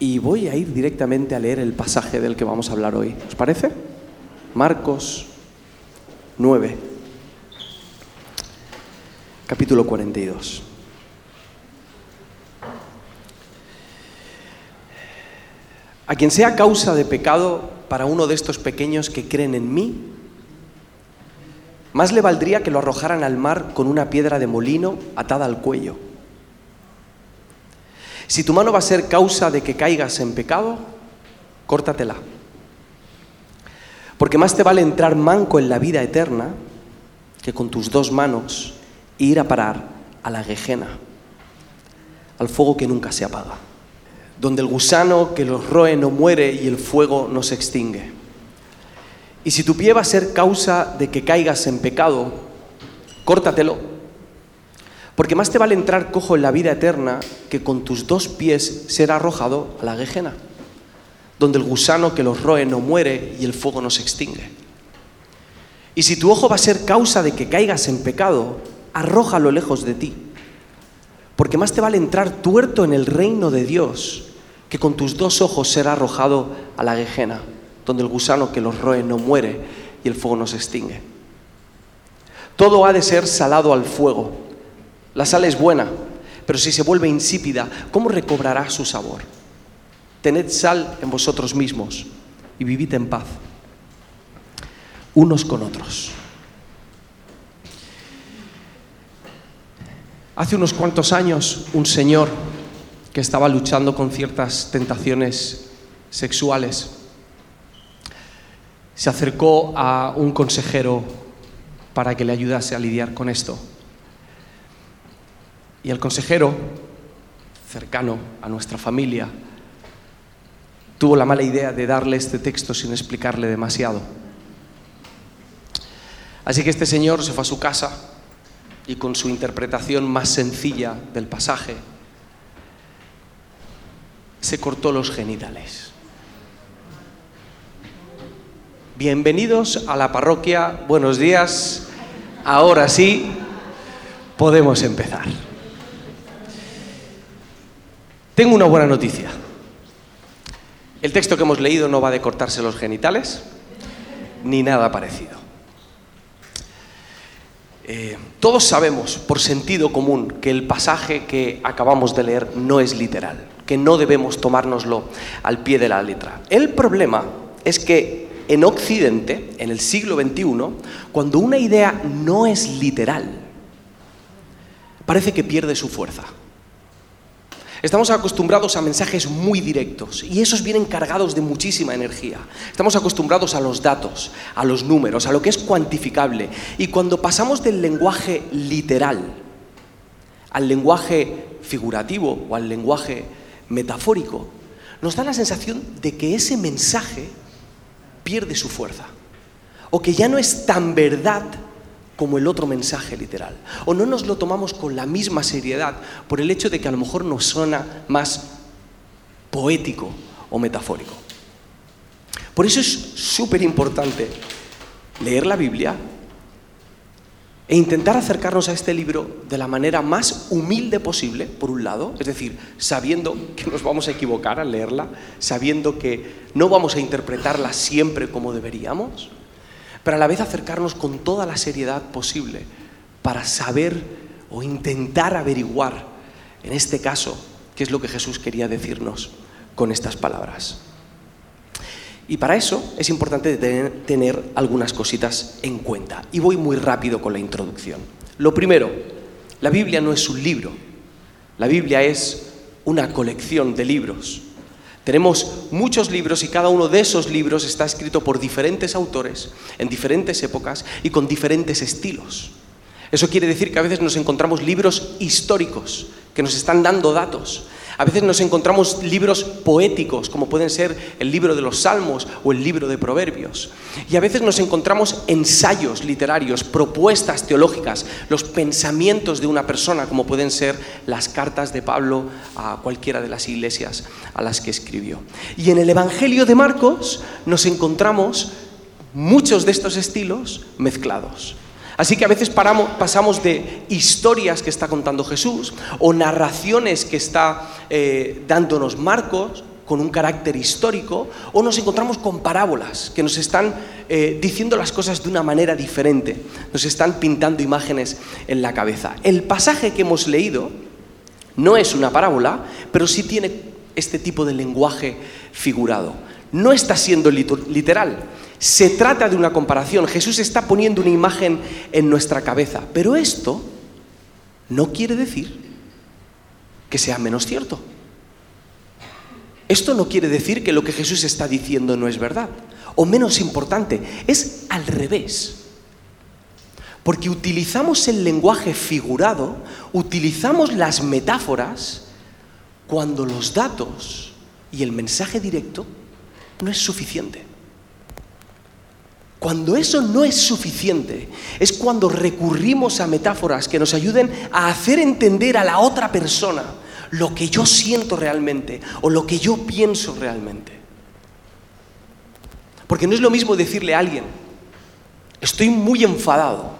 Y voy a ir directamente a leer el pasaje del que vamos a hablar hoy. ¿Os parece? Marcos 9, capítulo 42. A quien sea causa de pecado para uno de estos pequeños que creen en mí, más le valdría que lo arrojaran al mar con una piedra de molino atada al cuello. Si tu mano va a ser causa de que caigas en pecado, córtatela. Porque más te vale entrar manco en la vida eterna que con tus dos manos ir a parar a la gejena, al fuego que nunca se apaga, donde el gusano que los roe no muere y el fuego no se extingue. Y si tu pie va a ser causa de que caigas en pecado, córtatelo. Porque más te vale entrar cojo en la vida eterna que con tus dos pies ser arrojado a la gejena donde el gusano que los roe no muere y el fuego no se extingue. Y si tu ojo va a ser causa de que caigas en pecado, arrójalo lejos de ti. Porque más te vale entrar tuerto en el reino de Dios que con tus dos ojos ser arrojado a la gejena, donde el gusano que los roe no muere y el fuego no se extingue. Todo ha de ser salado al fuego. La sal es buena, pero si se vuelve insípida, ¿cómo recobrará su sabor? Tened sal en vosotros mismos y vivid en paz, unos con otros. Hace unos cuantos años, un señor que estaba luchando con ciertas tentaciones sexuales se acercó a un consejero para que le ayudase a lidiar con esto. Y el consejero, cercano a nuestra familia, tuvo la mala idea de darle este texto sin explicarle demasiado. Así que este señor se fue a su casa y con su interpretación más sencilla del pasaje se cortó los genitales. Bienvenidos a la parroquia, buenos días, ahora sí podemos empezar. Tengo una buena noticia. El texto que hemos leído no va de cortarse los genitales, ni nada parecido. Eh, todos sabemos, por sentido común, que el pasaje que acabamos de leer no es literal, que no debemos tomárnoslo al pie de la letra. El problema es que en Occidente, en el siglo XXI, cuando una idea no es literal, parece que pierde su fuerza. Estamos acostumbrados a mensajes muy directos y esos vienen cargados de muchísima energía. Estamos acostumbrados a los datos, a los números, a lo que es cuantificable. Y cuando pasamos del lenguaje literal al lenguaje figurativo o al lenguaje metafórico, nos da la sensación de que ese mensaje pierde su fuerza o que ya no es tan verdad como el otro mensaje literal. O no nos lo tomamos con la misma seriedad por el hecho de que a lo mejor nos suena más poético o metafórico. Por eso es súper importante leer la Biblia e intentar acercarnos a este libro de la manera más humilde posible, por un lado, es decir, sabiendo que nos vamos a equivocar al leerla, sabiendo que no vamos a interpretarla siempre como deberíamos, pero a la vez acercarnos con toda la seriedad posible para saber o intentar averiguar, en este caso, qué es lo que Jesús quería decirnos con estas palabras. Y para eso es importante tener, algunas cositas en cuenta. Y voy muy rápido con la introducción. Lo primero, la Biblia no es un libro. La Biblia es una colección de libros. Tenemos muchos libros y cada uno de esos libros está escrito por diferentes autores en diferentes épocas y con diferentes estilos. Eso quiere decir que a veces nos encontramos libros históricos que nos están dando datos, a veces nos encontramos libros poéticos, como pueden ser el libro de los Salmos o el libro de Proverbios. Y a veces nos encontramos ensayos literarios, propuestas teológicas, los pensamientos de una persona, como pueden ser las cartas de Pablo a cualquiera de las iglesias a las que escribió. Y en el Evangelio de Marcos nos encontramos muchos de estos estilos mezclados. Así que a veces pasamos de historias que está contando Jesús o narraciones que está eh, dándonos Marcos, con un carácter histórico o nos encontramos con parábolas que nos están eh, diciendo las cosas de una manera diferente, nos están pintando imágenes en la cabeza. El pasaje que hemos leído no es una parábola, pero sí tiene este tipo de lenguaje figurado. No está siendo literal, se trata de una comparación. Jesús está poniendo una imagen en nuestra cabeza, pero esto no quiere decir que sea menos cierto. Esto no quiere decir que lo que Jesús está diciendo no es verdad, o menos importante, es al revés. Porque utilizamos el lenguaje figurado, utilizamos las metáforas cuando los datos y el mensaje directo no es suficiente. Cuando eso no es suficiente, es cuando recurrimos a metáforas que nos ayuden a hacer entender a la otra persona lo que yo siento realmente o lo que yo pienso realmente. Porque no es lo mismo decirle a alguien, estoy muy enfadado,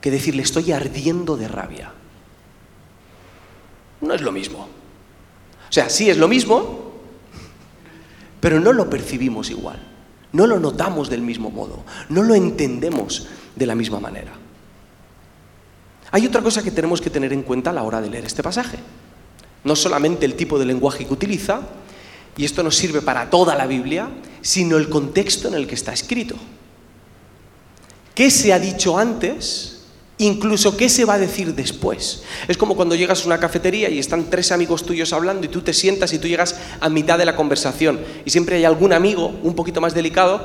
que decirle, estoy ardiendo de rabia. No es lo mismo. O sea, sí es lo mismo, pero no lo percibimos igual. No lo notamos del mismo modo, no lo entendemos de la misma manera. Hay otra cosa que tenemos que tener en cuenta a la hora de leer este pasaje. No solamente el tipo de lenguaje que utiliza, y esto nos sirve para toda la Biblia, sino el contexto en el que está escrito. ¿Qué se ha dicho antes? Incluso qué se va a decir después. Es como cuando llegas a una cafetería y están tres amigos tuyos hablando y tú te sientas y tú llegas a mitad de la conversación. Y siempre hay algún amigo un poquito más delicado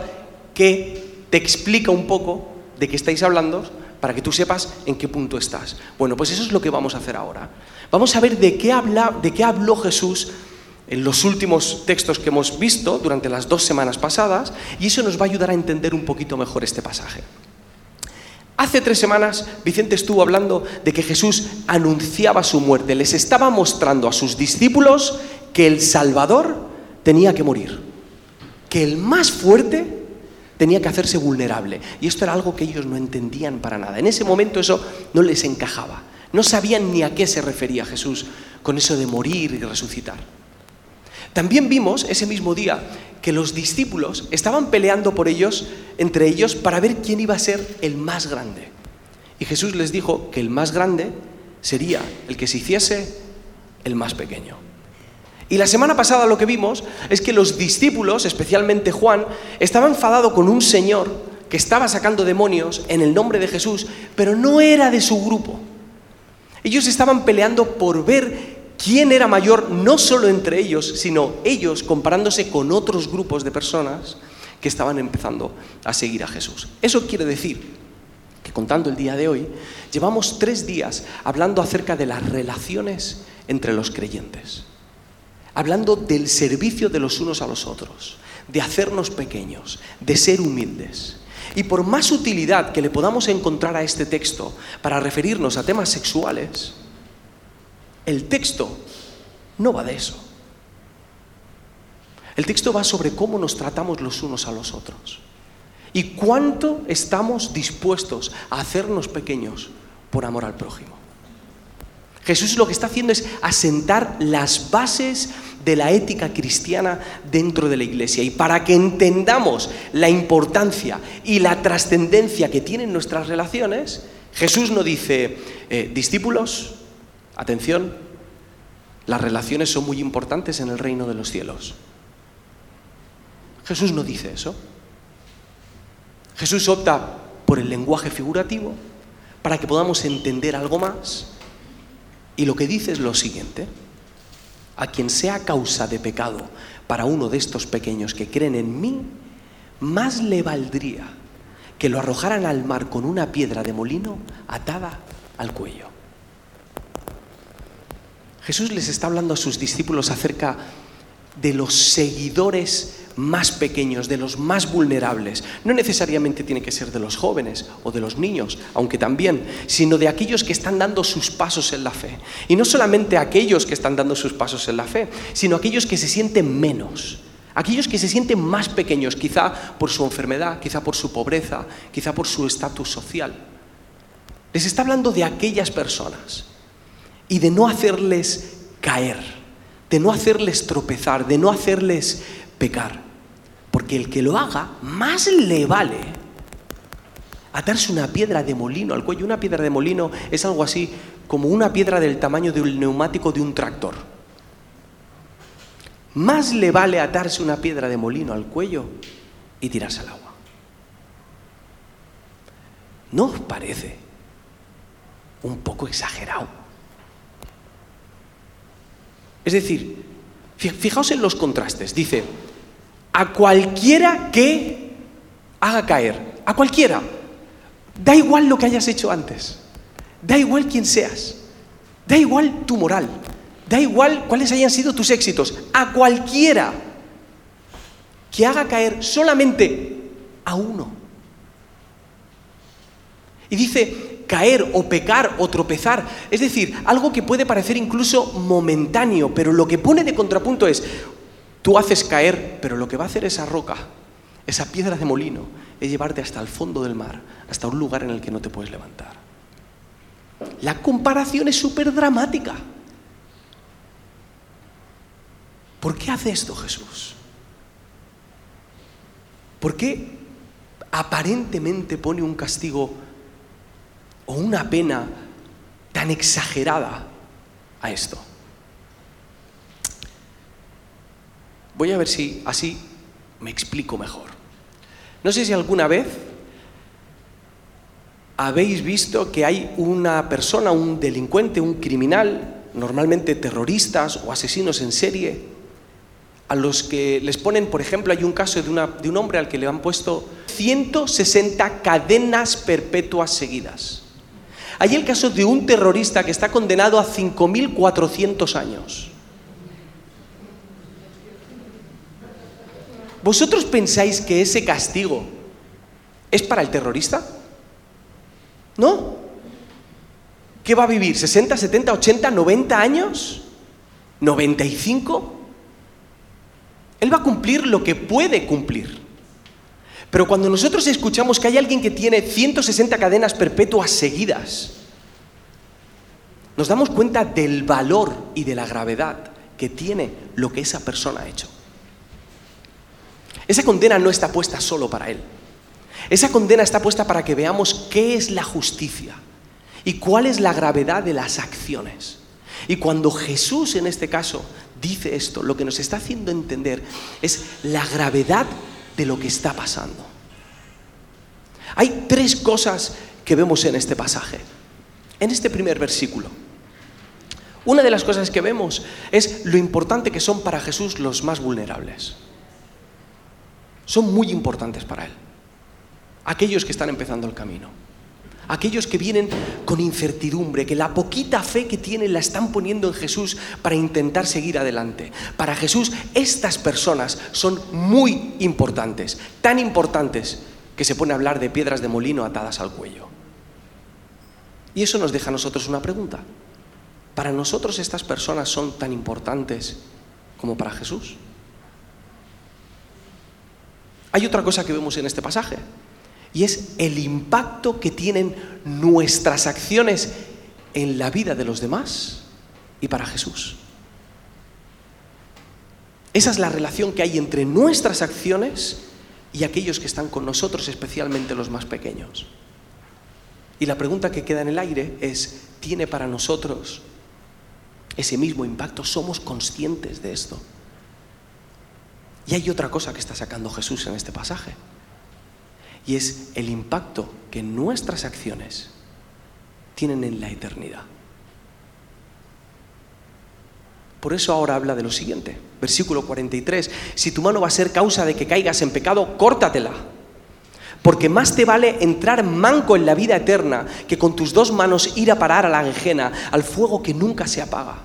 que te explica un poco de qué estáis hablando para que tú sepas en qué punto estás. Bueno, pues eso es lo que vamos a hacer ahora. Vamos a ver de qué, habla, de qué habló Jesús en los últimos textos que hemos visto durante las dos semanas pasadas y eso nos va a ayudar a entender un poquito mejor este pasaje. Hace tres semanas Vicente estuvo hablando de que Jesús anunciaba su muerte, les estaba mostrando a sus discípulos que el Salvador tenía que morir, que el más fuerte tenía que hacerse vulnerable. Y esto era algo que ellos no entendían para nada. En ese momento eso no les encajaba. No sabían ni a qué se refería Jesús con eso de morir y resucitar. También vimos ese mismo día que los discípulos estaban peleando por ellos, entre ellos, para ver quién iba a ser el más grande. Y Jesús les dijo que el más grande sería el que se hiciese el más pequeño. Y la semana pasada lo que vimos es que los discípulos, especialmente Juan, estaban enfadados con un señor que estaba sacando demonios en el nombre de Jesús, pero no era de su grupo. Ellos estaban peleando por ver quién era mayor, no solo entre ellos, sino ellos comparándose con otros grupos de personas que estaban empezando a seguir a Jesús. Eso quiere decir que contando el día de hoy, llevamos tres días hablando acerca de las relaciones entre los creyentes hablando del servicio de los unos a los otros, de hacernos pequeños, de ser humildes. Y por más utilidad que le podamos encontrar a este texto para referirnos a temas sexuales, el texto no va de eso. El texto va sobre cómo nos tratamos los unos a los otros y cuánto estamos dispuestos a hacernos pequeños por amor al prójimo. Jesús lo que está haciendo es asentar las bases de la ética cristiana dentro de la iglesia. Y para que entendamos la importancia y la trascendencia que tienen nuestras relaciones, Jesús no dice, eh, discípulos, atención, las relaciones son muy importantes en el reino de los cielos. Jesús no dice eso. Jesús opta por el lenguaje figurativo para que podamos entender algo más. Y lo que dice es lo siguiente a quien sea causa de pecado para uno de estos pequeños que creen en mí, más le valdría que lo arrojaran al mar con una piedra de molino atada al cuello. Jesús les está hablando a sus discípulos acerca de los seguidores más pequeños, de los más vulnerables. No necesariamente tiene que ser de los jóvenes o de los niños, aunque también, sino de aquellos que están dando sus pasos en la fe. Y no solamente aquellos que están dando sus pasos en la fe, sino aquellos que se sienten menos. Aquellos que se sienten más pequeños, quizá por su enfermedad, quizá por su pobreza, quizá por su estatus social. Les está hablando de aquellas personas y de no hacerles caer de no hacerles tropezar, de no hacerles pecar. Porque el que lo haga, más le vale atarse una piedra de molino al cuello. Una piedra de molino es algo así como una piedra del tamaño del neumático de un tractor. Más le vale atarse una piedra de molino al cuello y tirarse al agua. ¿No os parece un poco exagerado? Es decir, fijaos en los contrastes. Dice, a cualquiera que haga caer, a cualquiera, da igual lo que hayas hecho antes, da igual quién seas, da igual tu moral, da igual cuáles hayan sido tus éxitos, a cualquiera que haga caer solamente a uno. Y dice caer o pecar o tropezar, es decir, algo que puede parecer incluso momentáneo, pero lo que pone de contrapunto es, tú haces caer, pero lo que va a hacer esa roca, esa piedra de molino, es llevarte hasta el fondo del mar, hasta un lugar en el que no te puedes levantar. La comparación es súper dramática. ¿Por qué hace esto Jesús? ¿Por qué aparentemente pone un castigo o una pena tan exagerada a esto? Voy a ver si así me explico mejor. No sé si alguna vez habéis visto que hay una persona, un delincuente, un criminal, normalmente terroristas o asesinos en serie, a los que les ponen, por ejemplo, hay un caso de, de un hombre al que le han puesto 160 cadenas perpetuas seguidas. Hay el caso de un terrorista que está condenado a 5.400 años. ¿Vosotros pensáis que ese castigo es para el terrorista? ¿No? ¿Qué va a vivir? ¿60, 70, 80, 90 años? ¿95? Él va a cumplir lo que puede cumplir. Pero cuando nosotros escuchamos que hay alguien que tiene 160 cadenas perpetuas seguidas, nos damos cuenta del valor y de la gravedad que tiene lo que esa persona ha hecho. Esa condena no está puesta solo para él. Esa condena está puesta para que veamos qué es la justicia y cuál es la gravedad de las acciones. Y cuando Jesús en este caso dice esto, lo que nos está haciendo entender es la gravedad de lo que está pasando. Hay tres cosas que vemos en este pasaje, en este primer versículo. Una de las cosas que vemos es lo importante que son para Jesús los más vulnerables. Son muy importantes para Él. Aquellos que están empezando el camino aquellos que vienen con incertidumbre, que la poquita fe que tienen la están poniendo en Jesús para intentar seguir adelante. Para Jesús estas personas son muy importantes, tan importantes que se pone a hablar de piedras de molino atadas al cuello. Y eso nos deja a nosotros una pregunta. ¿Para nosotros estas personas son tan importantes como para Jesús? Hay otra cosa que vemos en este pasaje y es el impacto que tienen nuestras acciones en la vida de los demás y para Jesús. Esa es la relación que hay entre nuestras acciones y aquellos que están con nosotros, especialmente los más pequeños. Y la pregunta que queda en el aire es, ¿tiene para nosotros ese mismo impacto? ¿Somos conscientes de esto? Y hay otra cosa que está sacando Jesús en este pasaje y es el impacto que nuestras acciones tienen en la eternidad. Por eso ahora habla de lo siguiente, versículo 43, si tu mano va a ser causa de que caigas en pecado, córtatela, porque más te vale entrar manco en la vida eterna que con tus dos manos ir a parar a la ajena, al fuego que nunca se apaga.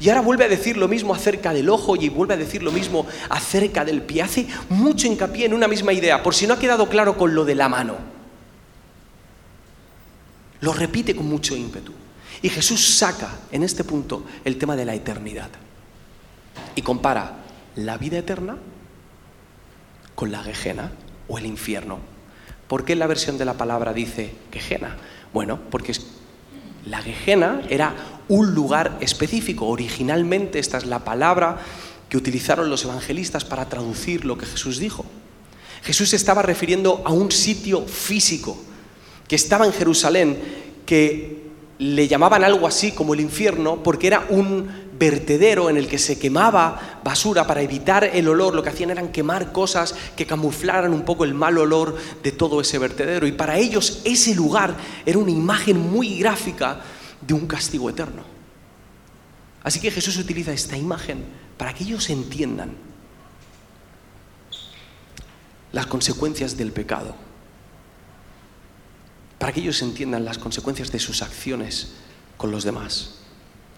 Y ahora vuelve a decir lo mismo acerca del ojo y vuelve a decir lo mismo acerca del pie. Hace mucho hincapié en una misma idea, por si no ha quedado claro con lo de la mano. Lo repite con mucho ímpetu. Y Jesús saca en este punto el tema de la eternidad. Y compara la vida eterna con la gejena o el infierno. ¿Por qué la versión de la palabra dice quejena? Bueno, porque la gejena era un lugar específico. Originalmente esta es la palabra que utilizaron los evangelistas para traducir lo que Jesús dijo. Jesús estaba refiriendo a un sitio físico que estaba en Jerusalén, que le llamaban algo así como el infierno, porque era un vertedero en el que se quemaba basura para evitar el olor. Lo que hacían eran quemar cosas que camuflaran un poco el mal olor de todo ese vertedero. Y para ellos ese lugar era una imagen muy gráfica de un castigo eterno. Así que Jesús utiliza esta imagen para que ellos entiendan las consecuencias del pecado, para que ellos entiendan las consecuencias de sus acciones con los demás.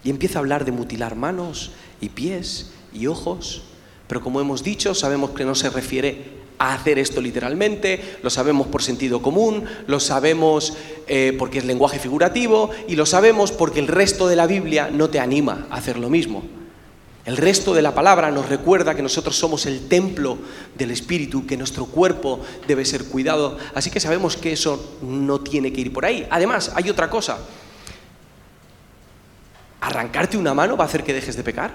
Y empieza a hablar de mutilar manos y pies y ojos, pero como hemos dicho, sabemos que no se refiere a hacer esto literalmente, lo sabemos por sentido común, lo sabemos eh, porque es lenguaje figurativo y lo sabemos porque el resto de la Biblia no te anima a hacer lo mismo. El resto de la palabra nos recuerda que nosotros somos el templo del Espíritu, que nuestro cuerpo debe ser cuidado, así que sabemos que eso no tiene que ir por ahí. Además, hay otra cosa. ¿Arrancarte una mano va a hacer que dejes de pecar?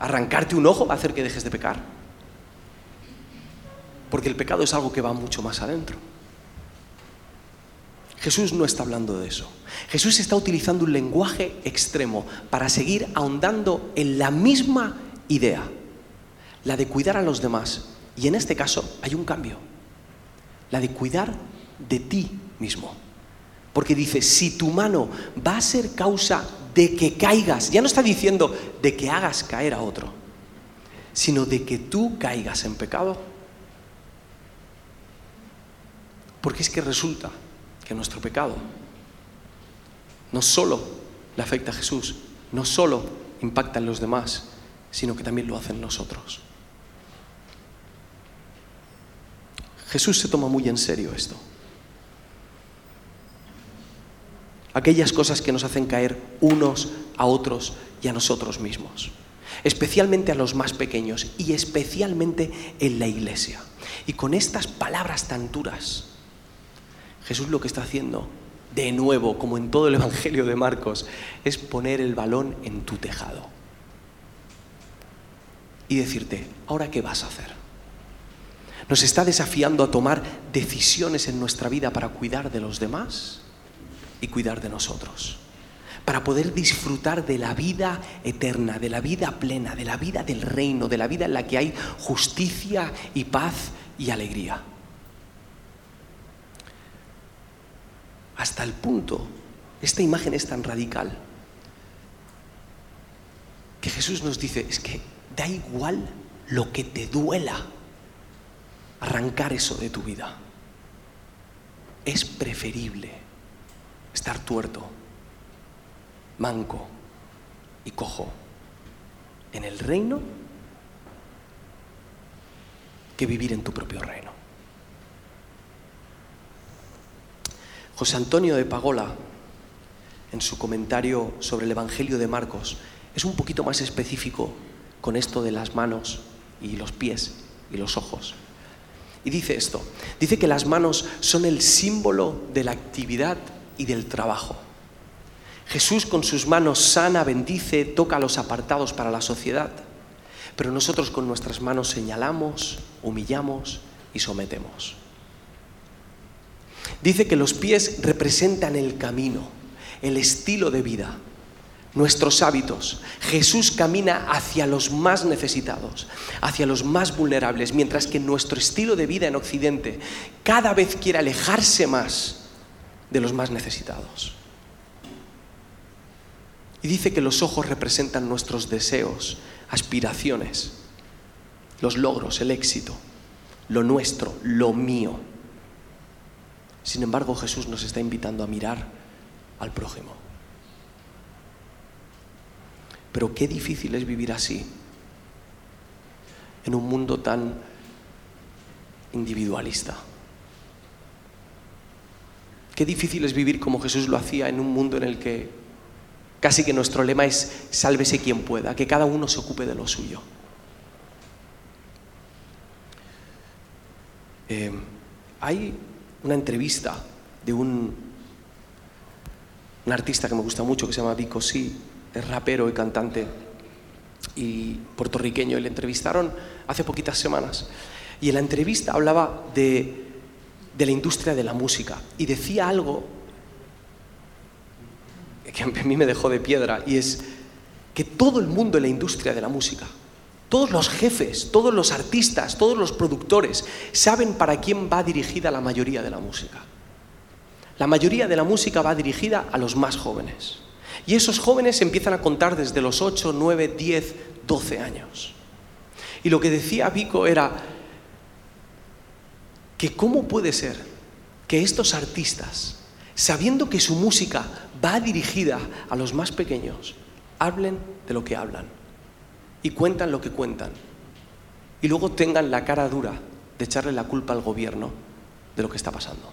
¿Arrancarte un ojo va a hacer que dejes de pecar? Porque el pecado es algo que va mucho más adentro. Jesús no está hablando de eso. Jesús está utilizando un lenguaje extremo para seguir ahondando en la misma idea, la de cuidar a los demás. Y en este caso hay un cambio, la de cuidar de ti mismo. Porque dice, si tu mano va a ser causa de que caigas, ya no está diciendo de que hagas caer a otro, sino de que tú caigas en pecado. Porque es que resulta que nuestro pecado no solo le afecta a Jesús, no solo impacta en los demás, sino que también lo hacen nosotros. Jesús se toma muy en serio esto. Aquellas cosas que nos hacen caer unos a otros y a nosotros mismos. Especialmente a los más pequeños y especialmente en la iglesia. Y con estas palabras tan duras, Jesús lo que está haciendo, de nuevo, como en todo el Evangelio de Marcos, es poner el balón en tu tejado. Y decirte, ¿ahora qué vas a hacer? Nos está desafiando a tomar decisiones en nuestra vida para cuidar de los demás y cuidar de nosotros. Para poder disfrutar de la vida eterna, de la vida plena, de la vida del reino, de la vida en la que hay justicia y paz y alegría. Hasta el punto, esta imagen es tan radical, que Jesús nos dice, es que da igual lo que te duela arrancar eso de tu vida. Es preferible estar tuerto, manco y cojo en el reino que vivir en tu propio reino. José Antonio de Pagola, en su comentario sobre el Evangelio de Marcos, es un poquito más específico con esto de las manos y los pies y los ojos. Y dice esto, dice que las manos son el símbolo de la actividad y del trabajo. Jesús con sus manos sana, bendice, toca a los apartados para la sociedad, pero nosotros con nuestras manos señalamos, humillamos y sometemos. Dice que los pies representan el camino, el estilo de vida, nuestros hábitos. Jesús camina hacia los más necesitados, hacia los más vulnerables, mientras que nuestro estilo de vida en Occidente cada vez quiere alejarse más de los más necesitados. Y dice que los ojos representan nuestros deseos, aspiraciones, los logros, el éxito, lo nuestro, lo mío. Sin embargo, Jesús nos está invitando a mirar al prójimo. Pero qué difícil es vivir así, en un mundo tan individualista. Qué difícil es vivir como Jesús lo hacía en un mundo en el que casi que nuestro lema es sálvese quien pueda, que cada uno se ocupe de lo suyo. Eh, hay una entrevista de un un artista que me gusta mucho que se llama Vico Sí, es rapero y cantante y puertorriqueño, y le entrevistaron hace poquitas semanas. Y en la entrevista hablaba de, de la industria de la música y decía algo que a mí me dejó de piedra y es que todo el mundo en la industria de la música, todos los jefes, todos los artistas, todos los productores saben para quién va dirigida la mayoría de la música. La mayoría de la música va dirigida a los más jóvenes. Y esos jóvenes empiezan a contar desde los 8, 9, 10, 12 años. Y lo que decía Vico era que cómo puede ser que estos artistas, sabiendo que su música va dirigida a los más pequeños, hablen de lo que hablan y cuentan lo que cuentan y luego tengan la cara dura de echarle la culpa al gobierno de lo que está pasando.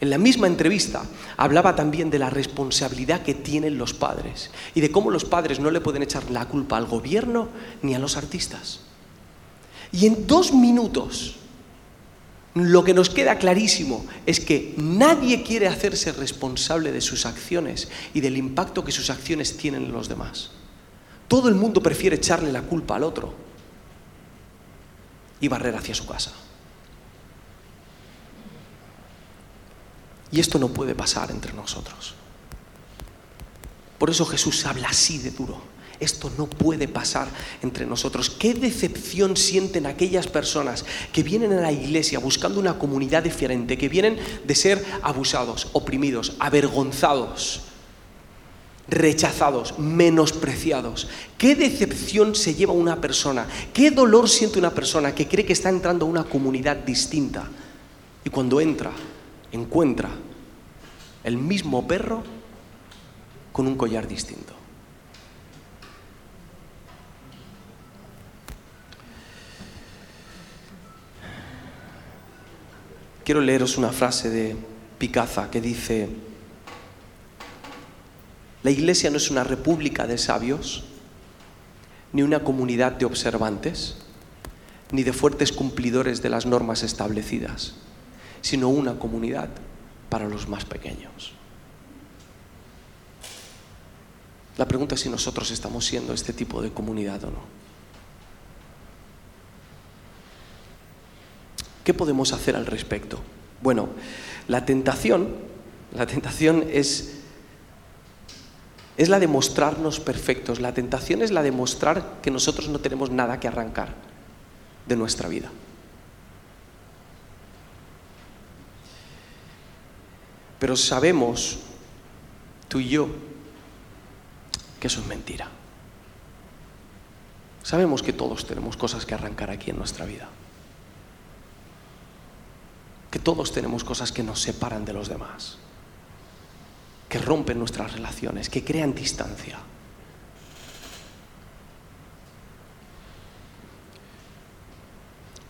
En la misma entrevista hablaba también de la responsabilidad que tienen los padres y de cómo los padres no le pueden echar la culpa al gobierno ni a los artistas. Y en dos minutos lo que nos queda clarísimo es que nadie quiere hacerse responsable de sus acciones y del impacto que sus acciones tienen en los demás. Todo el mundo prefiere echarle la culpa al otro y barrer hacia su casa. Y esto no puede pasar entre nosotros. Por eso Jesús habla así de duro. Esto no puede pasar entre nosotros. ¿Qué decepción sienten aquellas personas que vienen a la iglesia buscando una comunidad diferente, que vienen de ser abusados, oprimidos, avergonzados, rechazados, menospreciados? ¿Qué decepción se lleva una persona? ¿Qué dolor siente una persona que cree que está entrando a una comunidad distinta? Y cuando entra, encuentra el mismo perro con un collar distinto. Quiero leeros una frase de Picaza que dice, la iglesia no es una república de sabios, ni una comunidad de observantes, ni de fuertes cumplidores de las normas establecidas, sino una comunidad para los más pequeños. La pregunta es si nosotros estamos siendo este tipo de comunidad o no. ¿Qué podemos hacer al respecto? Bueno, la tentación, la tentación es, es la de mostrarnos perfectos. La tentación es la de mostrar que nosotros no tenemos nada que arrancar de nuestra vida. Pero sabemos, tú y yo, que eso es mentira. Sabemos que todos tenemos cosas que arrancar aquí en nuestra vida que todos tenemos cosas que nos separan de los demás, que rompen nuestras relaciones, que crean distancia.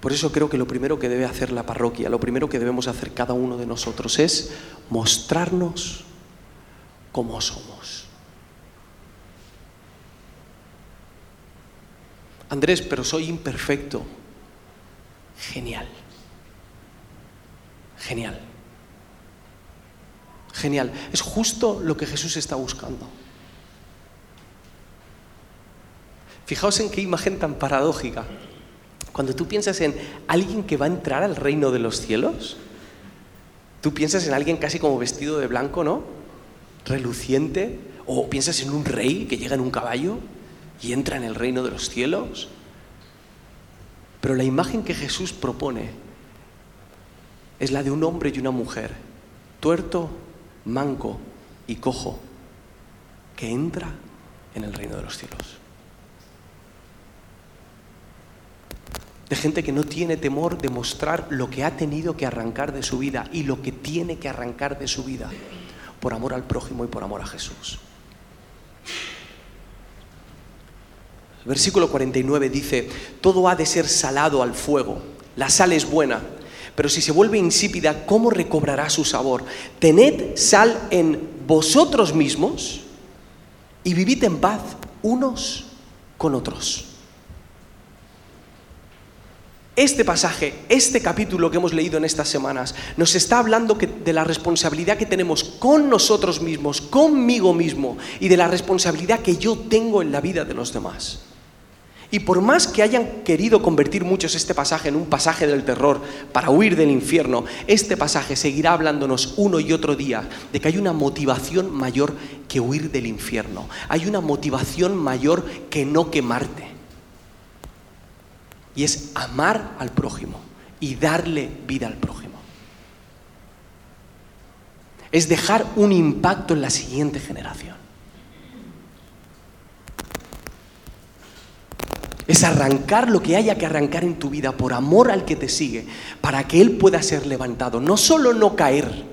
Por eso creo que lo primero que debe hacer la parroquia, lo primero que debemos hacer cada uno de nosotros es mostrarnos como somos. Andrés, pero soy imperfecto. Genial. Genial. Genial. Es justo lo que Jesús está buscando. Fijaos en qué imagen tan paradójica. Cuando tú piensas en alguien que va a entrar al reino de los cielos, tú piensas en alguien casi como vestido de blanco, ¿no? Reluciente. O piensas en un rey que llega en un caballo y entra en el reino de los cielos. Pero la imagen que Jesús propone es la de un hombre y una mujer, tuerto, manco y cojo, que entra en el reino de los cielos. De gente que no tiene temor de mostrar lo que ha tenido que arrancar de su vida y lo que tiene que arrancar de su vida por amor al prójimo y por amor a Jesús. versículo 49 dice, todo ha de ser salado al fuego, la sal es buena, pero si se vuelve insípida, ¿cómo recobrará su sabor? Tened sal en vosotros mismos y vivid en paz unos con otros. Este pasaje, este capítulo que hemos leído en estas semanas, nos está hablando de la responsabilidad que tenemos con nosotros mismos, conmigo mismo, y de la responsabilidad que yo tengo en la vida de los demás. Y por más que hayan querido convertir muchos este pasaje en un pasaje del terror para huir del infierno, este pasaje seguirá hablándonos uno y otro día de que hay una motivación mayor que huir del infierno. Hay una motivación mayor que no quemarte y es amar al prójimo y darle vida al prójimo. Es dejar un impacto en la siguiente generación. Es arrancar lo que haya que arrancar en tu vida por amor al que te sigue, para que Él pueda ser levantado. No solo no caer,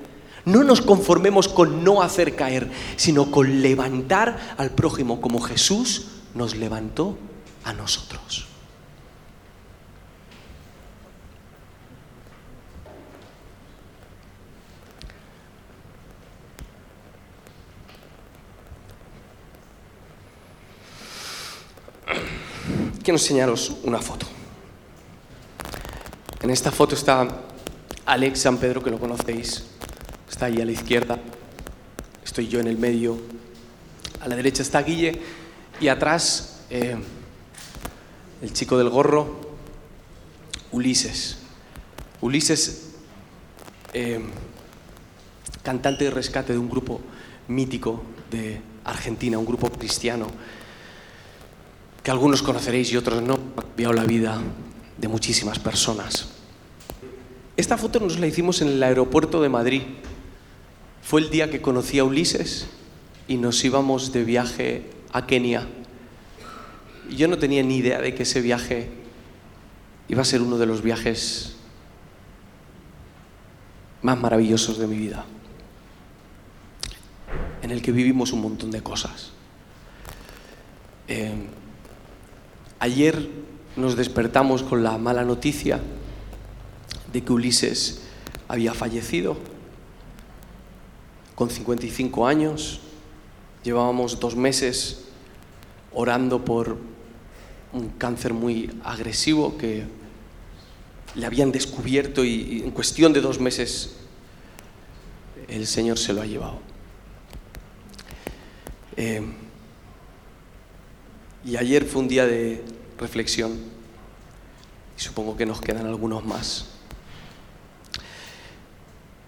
no nos conformemos con no hacer caer, sino con levantar al prójimo como Jesús nos levantó a nosotros. Quiero enseñaros una foto. En esta foto está Alex San Pedro, que lo conocéis. Está ahí a la izquierda. Estoy yo en el medio. A la derecha está Guille. Y atrás, eh, el chico del gorro, Ulises. Ulises, eh, cantante de rescate de un grupo mítico de Argentina, un grupo cristiano que algunos conoceréis y otros no, ha cambiado la vida de muchísimas personas. Esta foto nos la hicimos en el aeropuerto de Madrid. Fue el día que conocí a Ulises y nos íbamos de viaje a Kenia. Yo no tenía ni idea de que ese viaje iba a ser uno de los viajes más maravillosos de mi vida, en el que vivimos un montón de cosas. Eh, Ayer nos despertamos con la mala noticia de que Ulises había fallecido con 55 años. Llevábamos dos meses orando por un cáncer muy agresivo que le habían descubierto y, en cuestión de dos meses el Señor se lo ha llevado. Eh, y ayer fue un día de reflexión y supongo que nos quedan algunos más.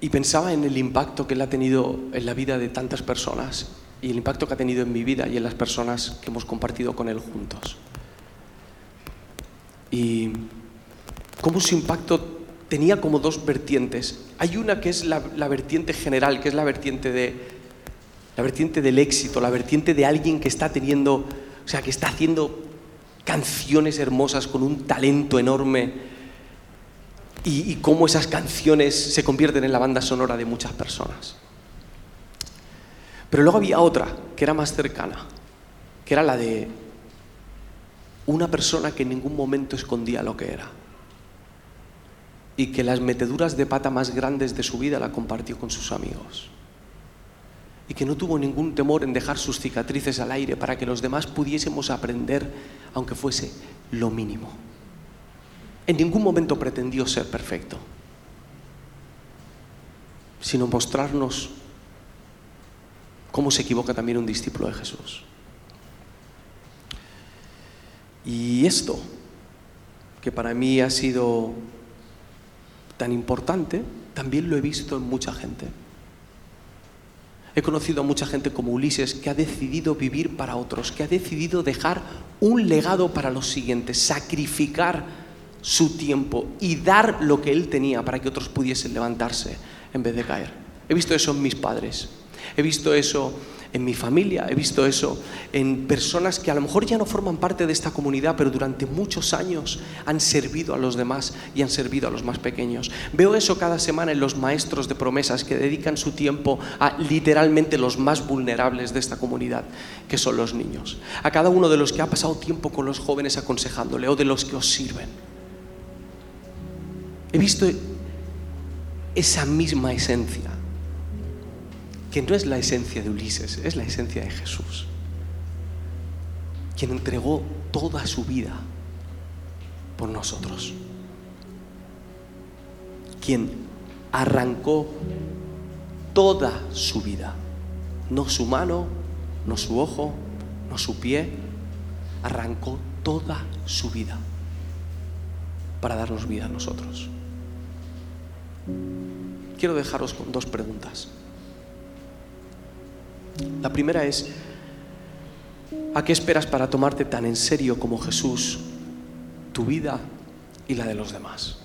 Y pensaba en el impacto que él ha tenido en la vida de tantas personas y el impacto que ha tenido en mi vida y en las personas que hemos compartido con él juntos. Y cómo su impacto tenía como dos vertientes. Hay una que es la, vertiente general, que es la vertiente, de, la vertiente del éxito, la vertiente de alguien que está teniendo o sea, que está haciendo canciones hermosas con un talento enorme. Y, cómo esas canciones se convierten en la banda sonora de muchas personas. Pero luego había otra que era más cercana, que era la de una persona que en ningún momento escondía lo que era. Y que las meteduras de pata más grandes de su vida la compartió con sus amigos y que no tuvo ningún temor en dejar sus cicatrices al aire para que los demás pudiésemos aprender, aunque fuese lo mínimo. En ningún momento pretendió ser perfecto, sino mostrarnos cómo se equivoca también un discípulo de Jesús. Y esto, que para mí ha sido tan importante, también lo he visto en mucha gente. He conocido a mucha gente como Ulises que ha decidido vivir para otros, que ha decidido dejar un legado para los siguientes, sacrificar su tiempo y dar lo que él tenía para que otros pudiesen levantarse en vez de caer. He visto eso en mis padres, he visto eso en mi familia, he visto eso en personas que a lo mejor ya no forman parte de esta comunidad, pero durante muchos años han servido a los demás y han servido a los más pequeños. Veo eso cada semana en los maestros de promesas que dedican su tiempo a literalmente los más vulnerables de esta comunidad, que son los niños. A cada uno de los que ha pasado tiempo con los jóvenes aconsejándole o de los que os sirven. He visto esa misma esencia que no es la esencia de Ulises, es la esencia de Jesús, quien entregó toda su vida por nosotros. quien arrancó toda su vida, no su mano, no su ojo, no su pie, arrancó toda su vida para darnos vida a nosotros. Quiero dejaros con dos preguntas. La primera es, ¿a qué esperas para tomarte tan en serio como Jesús tu vida y la de los demás?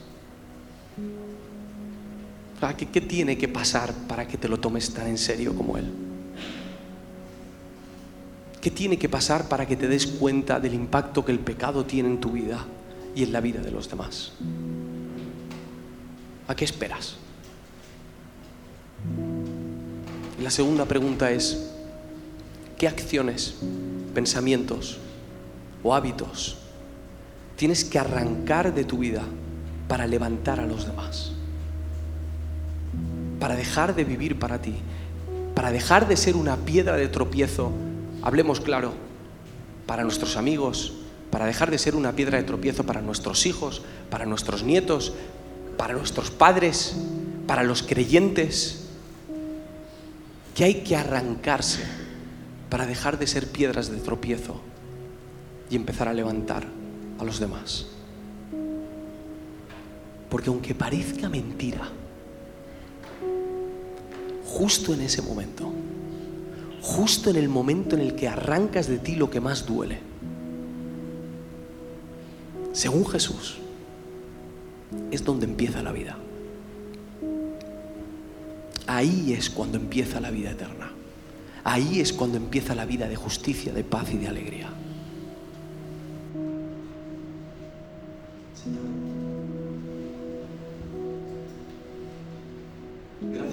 ¿Qué, ¿Qué tiene que pasar para que te lo tomes tan en serio como Él? ¿Qué tiene que pasar para que te des cuenta del impacto que el pecado tiene en tu vida y en la vida de los demás? ¿A qué esperas? Y la segunda pregunta es, ¿qué acciones, pensamientos o hábitos tienes que arrancar de tu vida para levantar a los demás? Para dejar de vivir para ti, para dejar de ser una piedra de tropiezo, hablemos claro, para nuestros amigos, para dejar de ser una piedra de tropiezo para nuestros hijos, para nuestros nietos, para nuestros padres, para los creyentes, que hay que arrancarse para dejar de ser piedras de tropiezo y empezar a levantar a los demás. Porque aunque parezca mentira, justo en ese momento, justo en el momento en el que arrancas de ti lo que más duele, según Jesús, es donde empieza la vida. Ahí es cuando empieza la vida eterna. Ahí es cuando empieza la vida de justicia, de paz y de alegría. Señor. Gracias.